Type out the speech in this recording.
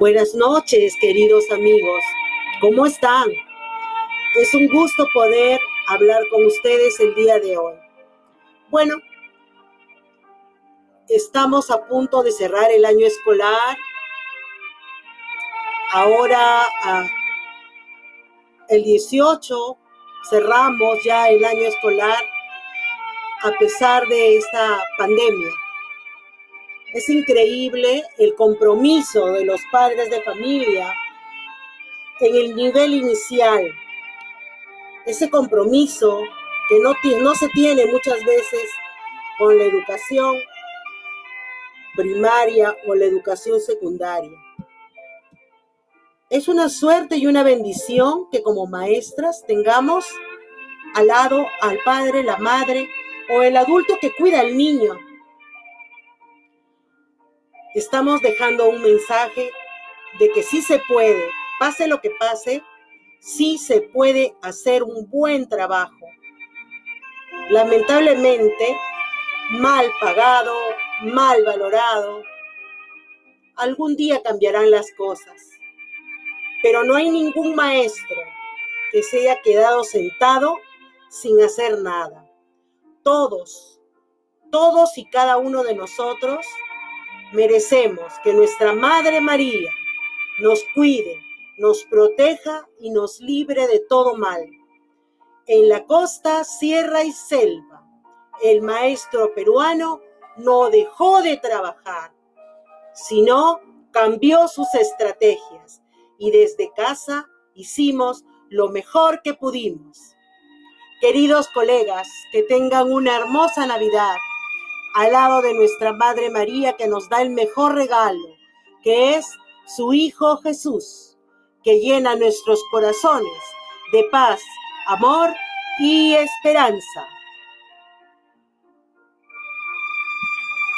Buenas noches, queridos amigos. ¿Cómo están? Es un gusto poder hablar con ustedes el día de hoy. Bueno, estamos a punto de cerrar el año escolar. Ahora, el 18, cerramos ya el año escolar a pesar de esta pandemia. Es increíble el compromiso de los padres de familia en el nivel inicial. Ese compromiso que no, se tiene muchas veces con la educación primaria o la educación secundaria. Es una suerte y una bendición que como maestras tengamos al lado al padre, la madre o el adulto que cuida al niño estamos dejando un mensaje de que sí se puede, pase lo que pase, sí se puede hacer un buen trabajo. Lamentablemente, mal pagado, mal valorado, algún día cambiarán las cosas. Pero no hay ningún maestro que se haya quedado sentado sin hacer nada. Todos, todos y cada uno de nosotros merecemos que nuestra Madre María nos cuide, nos proteja y nos libre de todo mal. En la costa, sierra y selva, el maestro peruano no dejó de trabajar, sino cambió sus estrategias y desde casa hicimos lo mejor que pudimos. Queridos colegas, que tengan una hermosa Navidad al lado de nuestra Madre María que nos da el mejor regalo, que es su Hijo Jesús, que llena nuestros corazones de paz, amor y esperanza.